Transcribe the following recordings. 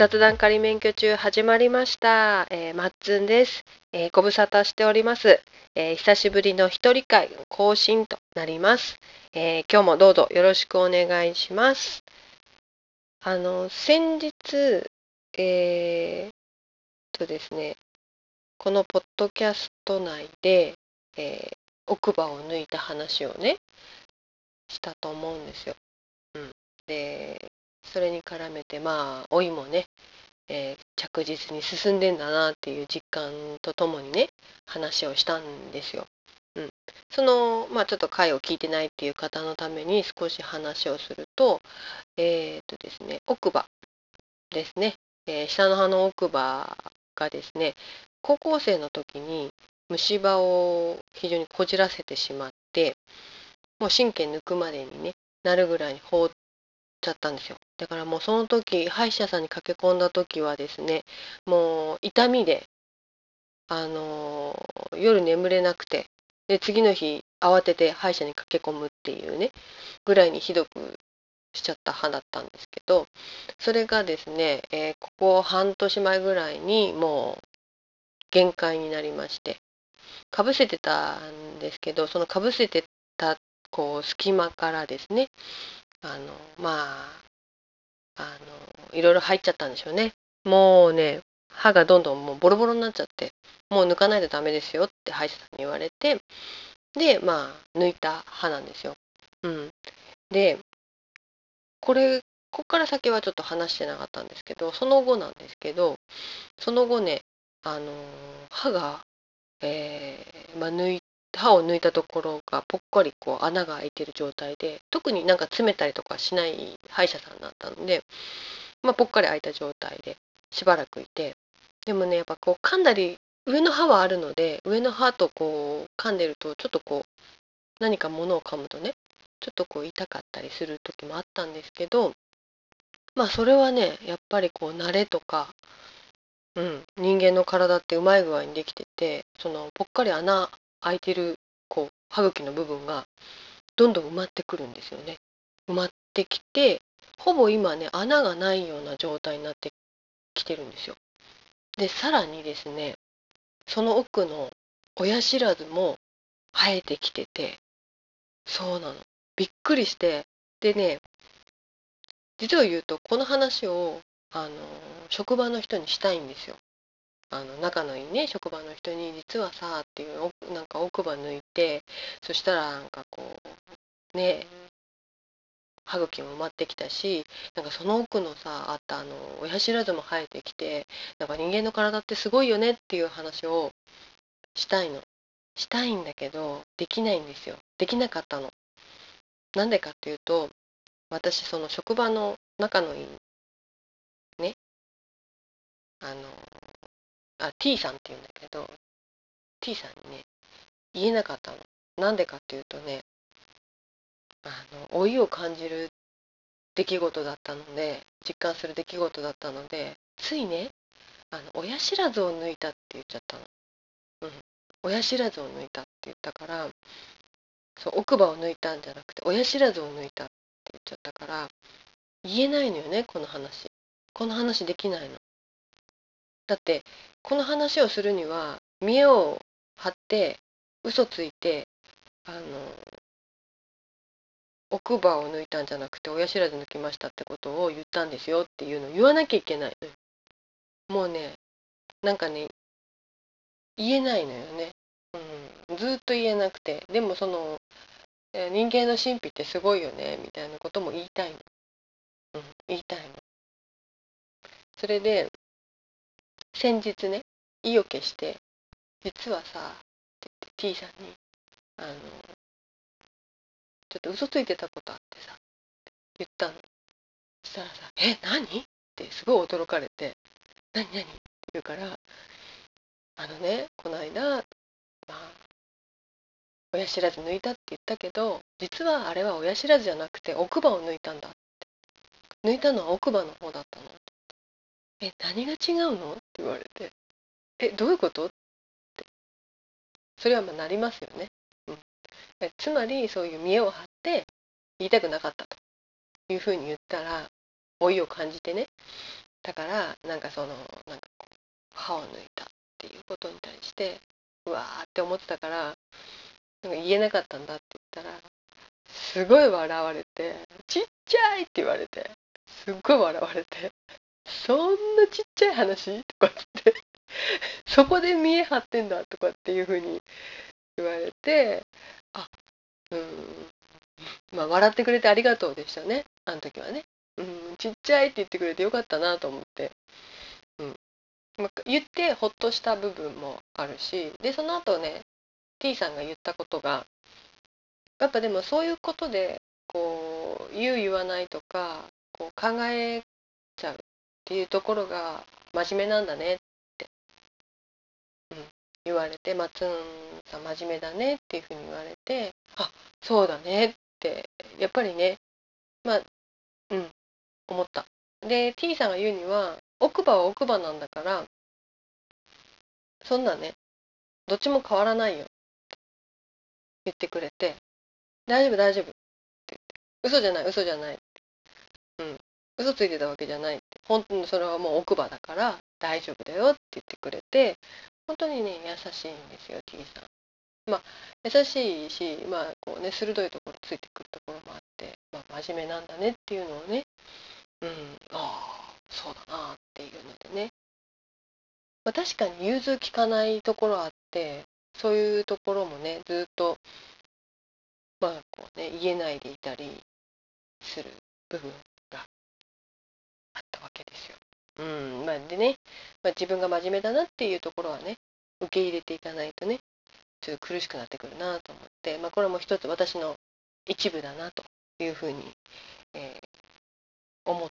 雑談仮免許中始まりました。えー、マッツンです。えーご無沙汰しております。えー久しぶりの一人会更新となります、えー今日もどうぞよろしくお願いします。あの、先日、えー、とですね、このポッドキャスト内で、えー奥歯を抜いた話をね、したと思うんですよ。うん。で、それに絡めてまあ老いもね、えー着実に進んでんだなっていう実感とともにね話をしたんですよ。うん、そのまあちょっと回を聞いてないっていう方のために少し話をするとえーっとですね奥歯ですね、えー下の歯の奥歯がですね高校生の時に虫歯を非常にこじらせてしまってもう神経抜くまでにねなるぐらいに放っちゃったんですよ。だからもうその時歯医者さんに駆け込んだ時はですねもう痛みであのー夜眠れなくてで次の日慌てて歯医者に駆け込むっていうねぐらいにひどくしちゃった歯だったんですけどそれがですね、えーここ半年前ぐらいにもう限界になりましてかぶせてたんですけどそのかぶせてたこう隙間からですねあのまああのいろいろ入っちゃったんでしょうねもうね歯がどんどんもうボロボロになっちゃってもう抜かないとダメですよって歯医者さんに言われてでまあ抜いた歯なんですよ。うん、でこれここから先はちょっと話してなかったんですけどその後なんですけどその後ねあの歯が、えーまあ、抜い歯を抜いたところがぽっかりこう穴が開いてる状態で特になんか詰めたりとかしない歯医者さんだったので、まあ、ぽっかり開いた状態でしばらくいてでもねやっぱこう噛んだり上の歯はあるので上の歯とこう噛んでるとちょっとこう何か物を噛むとねちょっとこう痛かったりする時もあったんですけどまあそれはねやっぱりこう慣れとか、うん、人間の体ってうまい具合にできててそのぽっかり穴開いてるこう歯茎の部分がどんどん埋まってくるんですよね。埋まってきてほぼ今ね穴がないような状態になってきてるんですよ。でさらにですねその奥の親知らずも生えてきててそうなのびっくりしてでね実を言うとこの話をあの職場の人にしたいんですよ。あの仲のいいね職場の人に実はさっていうなんか奥歯抜いてそしたらなんかこうね歯茎も埋まってきたしなんかその奥のさあったあの親知らずも生えてきてなんか人間の体ってすごいよねっていう話をしたいの。したいんだけどできないんですよ。できなかったの。なんでかっていうと私その職場の仲のいいねあのあ T さんっていうんだけど T さんにね言えなかったの。なんでかっていうとねあの老いを感じる出来事だったので実感する出来事だったのでついねあの親知らずを抜いたって言っちゃったの、うん、親知らずを抜いたって言ったからそう奥歯を抜いたんじゃなくて親知らずを抜いたって言っちゃったから言えないのよねこの話。この話できないの。だってこの話をするには見栄を張って嘘ついてあの奥歯を抜いたんじゃなくて親知らず抜きましたってことを言ったんですよっていうのを言わなきゃいけないもうねなんかね言えないのよね、うん、ずっと言えなくて。でもその人間の神秘ってすごいよねみたいなことも言いたいの、うん、言いたいの。それで先日ね意を決して実はさって言って T さんにあのちょっと嘘ついてたことあってさ言ったのそしたらさ「え何?」ってすごい驚かれて「何？何?」って言うからあのねこの間まあ親知らず抜いたって言ったけど実はあれは親知らずじゃなくて奥歯を抜いたんだって抜いたのは奥歯の方だったのえ何が違うの？って言われてえどういうこと？って。それはまあなりますよね、うん、えつまりそういう見栄を張って言いたくなかったと。いうふうに言ったら老いを感じてね。だからなんかそのなんかこう歯を抜いたっていうことに対してうわーって思ってたからなんか言えなかったんだって言ったらすごい笑われて「ちっちゃい!」って言われてすっごい笑われて「そんなちっちゃい話?」とかって「そこで見え張ってんだ」とかっていうふうに言われて。あうん。まあ笑ってくれてありがとうでしたね。あの時はね、うん、ちっちゃいって言ってくれてよかったなと思って、うん。まあ、言ってほっとした部分もあるし。でその後ね T さんが言ったことがやっぱでもそういうことでこう言う言わないとかこう考えちゃうっていうところが真面目なんだねって、うん、言われて「松、まさん真面目だね」っていうふうに言われて「あそうだね」ってやっぱりねまあうん思った。で T さんが言うには奥歯は奥歯なんだからそんなねどっちも変わらないよって言ってくれて大丈夫大丈夫って言って嘘じゃない嘘じゃない嘘ついてたわけじゃないって。本当にそれはもう奥歯だから大丈夫だよって言ってくれて本当にね優しいんですよ T さん。まあ優しいしまあこうね鋭いところついてくるところもあって、まあ、真面目なんだねっていうのをねうんああそうだなっていうのでね、まあ、確かに融通きかないところあってそういうところもねずっとまあこうね言えないでいたりする部分わけですよ。うんまあ、でね、まあ、自分が真面目だなっていうところはね受け入れていかないとねちょっと苦しくなってくるなと思って、まあ、これも一つ私の一部だなというふうに、えー、思っ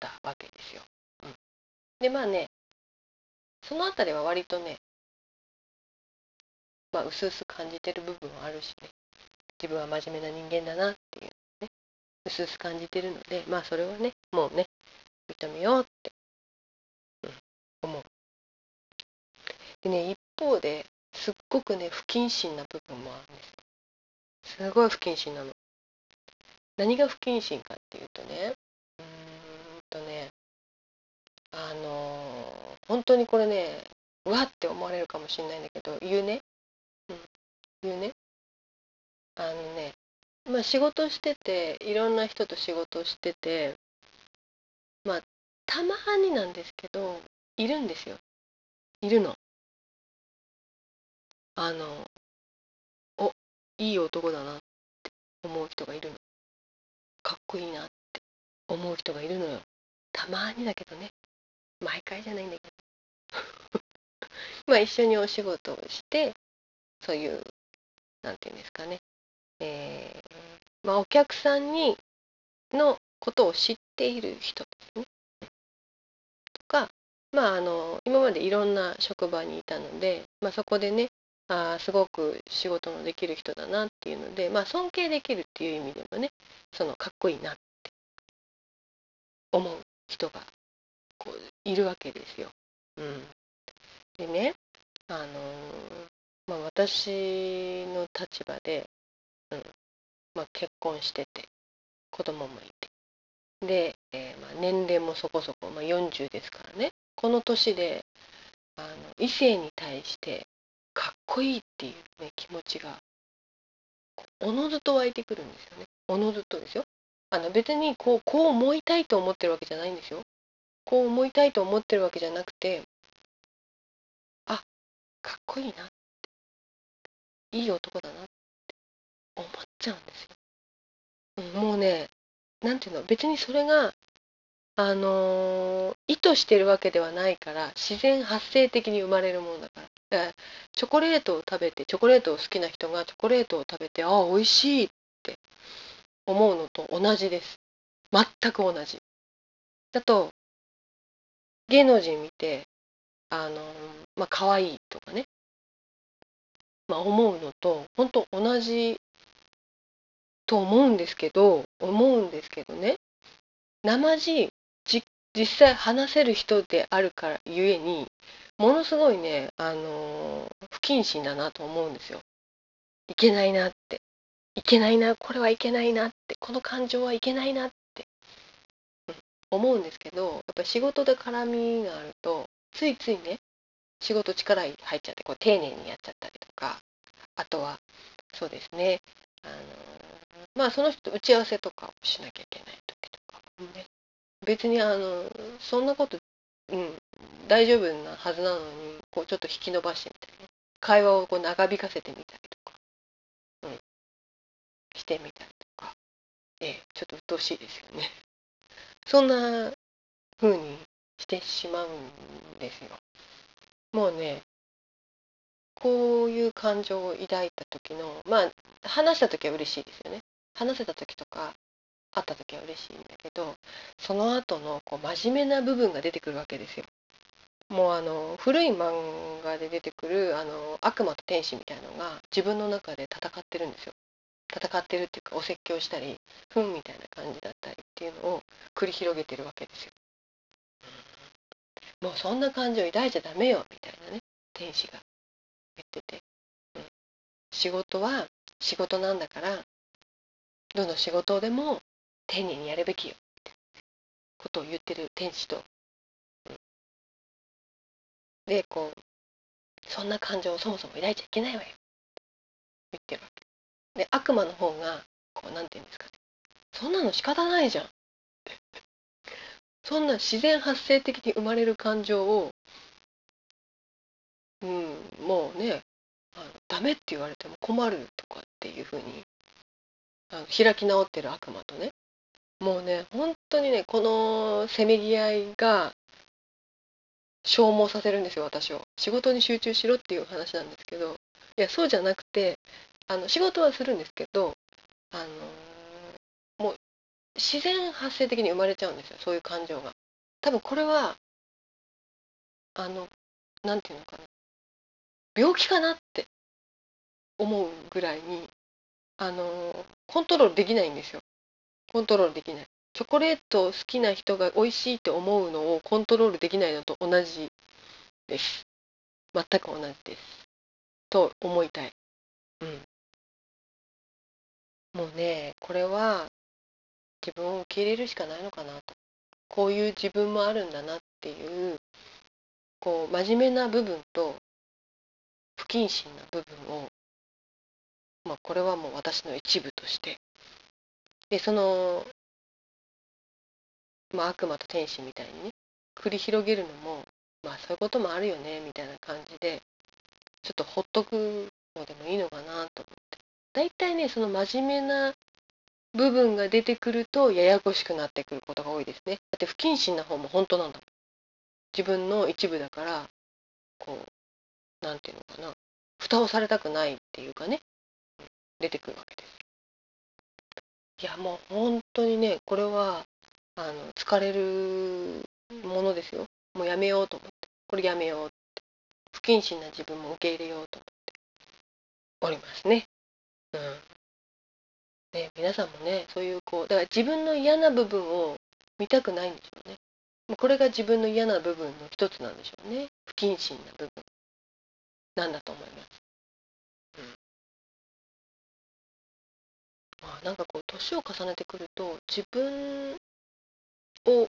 たわけですよ。うん、でまあねその辺りは割とねまあ、うすうす感じてる部分はあるしね自分は真面目な人間だなっていうねうすうす感じてるのでまあそれはねもうね認めようって、うん、思う。でね一方ですっごくね不謹慎な部分もあるんですすごい不謹慎なの。何が不謹慎かっていうとねうーんとねあのー、本当にこれねうわって思われるかもしれないんだけど言うね、うん、言うね。あのねまあ仕事してていろんな人と仕事しててまあたまになんですけどいるんですよ。いるの。あのおいい男だなって思う人がいるの。かっこいいなって思う人がいるのよ。たまにだけどね。毎回じゃないんだけど。まあ一緒にお仕事をしてそういうなんていうんですかね。えー、まあ、お客さんにのことを知っている人。とか、まあ、あの今までいろんな職場にいたので、まあ、そこでねあすごく仕事のできる人だなっていうので、まあ、尊敬できるっていう意味でもねそのかっこいいなって思う人がこういるわけですよ。うん、でねあのまあ、私の立場でうんまあ、結婚してて子供もいてで、えー、まあ、年齢もそこそこ、まあ、40ですからね。この年であの異性に対してかっこいいっていう、ね、気持ちがおのずと湧いてくるんですよね。おのずとですよ。あの別にこうこう思いたいと思ってるわけじゃないんですよ。こう思いたいと思ってるわけじゃなくてあかっこいいなって。いい男だなっ思っちゃうんですよ。もうね何ていうの別にそれがあのー、意図してるわけではないから自然発生的に生まれるものだからチョコレートを食べてチョコレートを好きな人がチョコレートを食べてああ美味しいって思うのと同じです。全く同じ。だと芸能人見てあのー、まあ可愛いとかね。まあ思うのと本当同じと思うんですけど思うんですけどね。生地実際話せる人であるからゆえにものすごいねあのー、不謹慎だなと思うんですよ。いけないなって。いけないなこれはいけないなって。この感情はいけないなって、うん、思うんですけどやっぱ仕事で絡みがあるとついついね仕事力入っちゃってこう丁寧にやっちゃったりとかあとはそうですねあのまあその人打ち合わせとかをしなきゃいけない時とかもね。別にあのそんなこと、うん、大丈夫なはずなのにこうちょっと引き伸ばしてみたりね。会話をこう長引かせてみたりとか、うん、してみたりとか、ええ、ちょっと鬱陶しいですよね。そんな風にしてしまうんですよ。もうねこういう感情を抱いた時のまあ話した時は嬉しいですよね。話せた時とか会った時は嬉しいんだけどその後のこう真面目な部分が出てくるわけですよ。もうあの古い漫画で出てくるあの悪魔と天使みたいのが自分の中で戦ってるんですよ。戦ってるっていうかお説教したりふんみたいな感じだったりっていうのを繰り広げてるわけですよ。もうそんな感情抱いちゃダメよみたいなね天使が言ってて、うん、仕事は仕事なんだからどの仕事でも丁寧にやるべきよってことを言ってる天使と、でこうそんな感情をそもそも抱いちゃいけないわよ言ってるわけ。で悪魔の方がこうなんて言うんですかね。そんなの仕方ないじゃん。そんな自然発生的に生まれる感情をうんもうねあのダメって言われても困るとかっていうふうにあの開き直ってる悪魔とね。もうね本当にねこのせめぎ合いが消耗させるんですよ私を。仕事に集中しろっていう話なんですけど。いやそうじゃなくてあの仕事はするんですけどあのもう自然発生的に生まれちゃうんですよそういう感情が。多分これはあのなんていうのかな。病気かなって思うぐらいにあのコントロールできないんですよ。コントロールできない。チョコレート好きな人が美味しいって思うのをコントロールできないのと同じです。全く同じです。と思いたい。うん。もうねこれは自分を受け入れるしかないのかなと。こういう自分もあるんだなっていうこう真面目な部分と不謹慎な部分を、これはもう私の一部として。でその、まあ、悪魔と天使みたいにね繰り広げるのもまあそういうこともあるよねみたいな感じでちょっとほっとくのでもいいのかなと思って。大体ねその真面目な部分が出てくるとややこしくなってくることが多いですね。だって不謹慎な方も本当なんだもん。自分の一部だからこう何て言うのかな。蓋をされたくないっていうかね。出てくるわけです。いやもう本当にねこれはあの疲れるものですよ。もうやめようと思って。これやめようって。不謹慎な自分も受け入れようと思っておりますね。うん。ね皆さんもねそういうこうだから自分の嫌な部分を見たくないんでしょうね。これが自分の嫌な部分の一つなんでしょうね。不謹慎な部分。なんだと思います？まあ、なんかこう年を重ねてくると自分を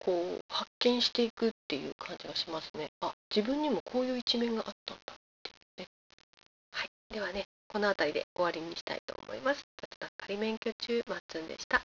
こう発見していくっていう感じがしますね。あ自分にもこういう一面があったんだってね。はい。ではね、この辺りで終わりにしたいと思います。雑談仮免許中、まっつんでした。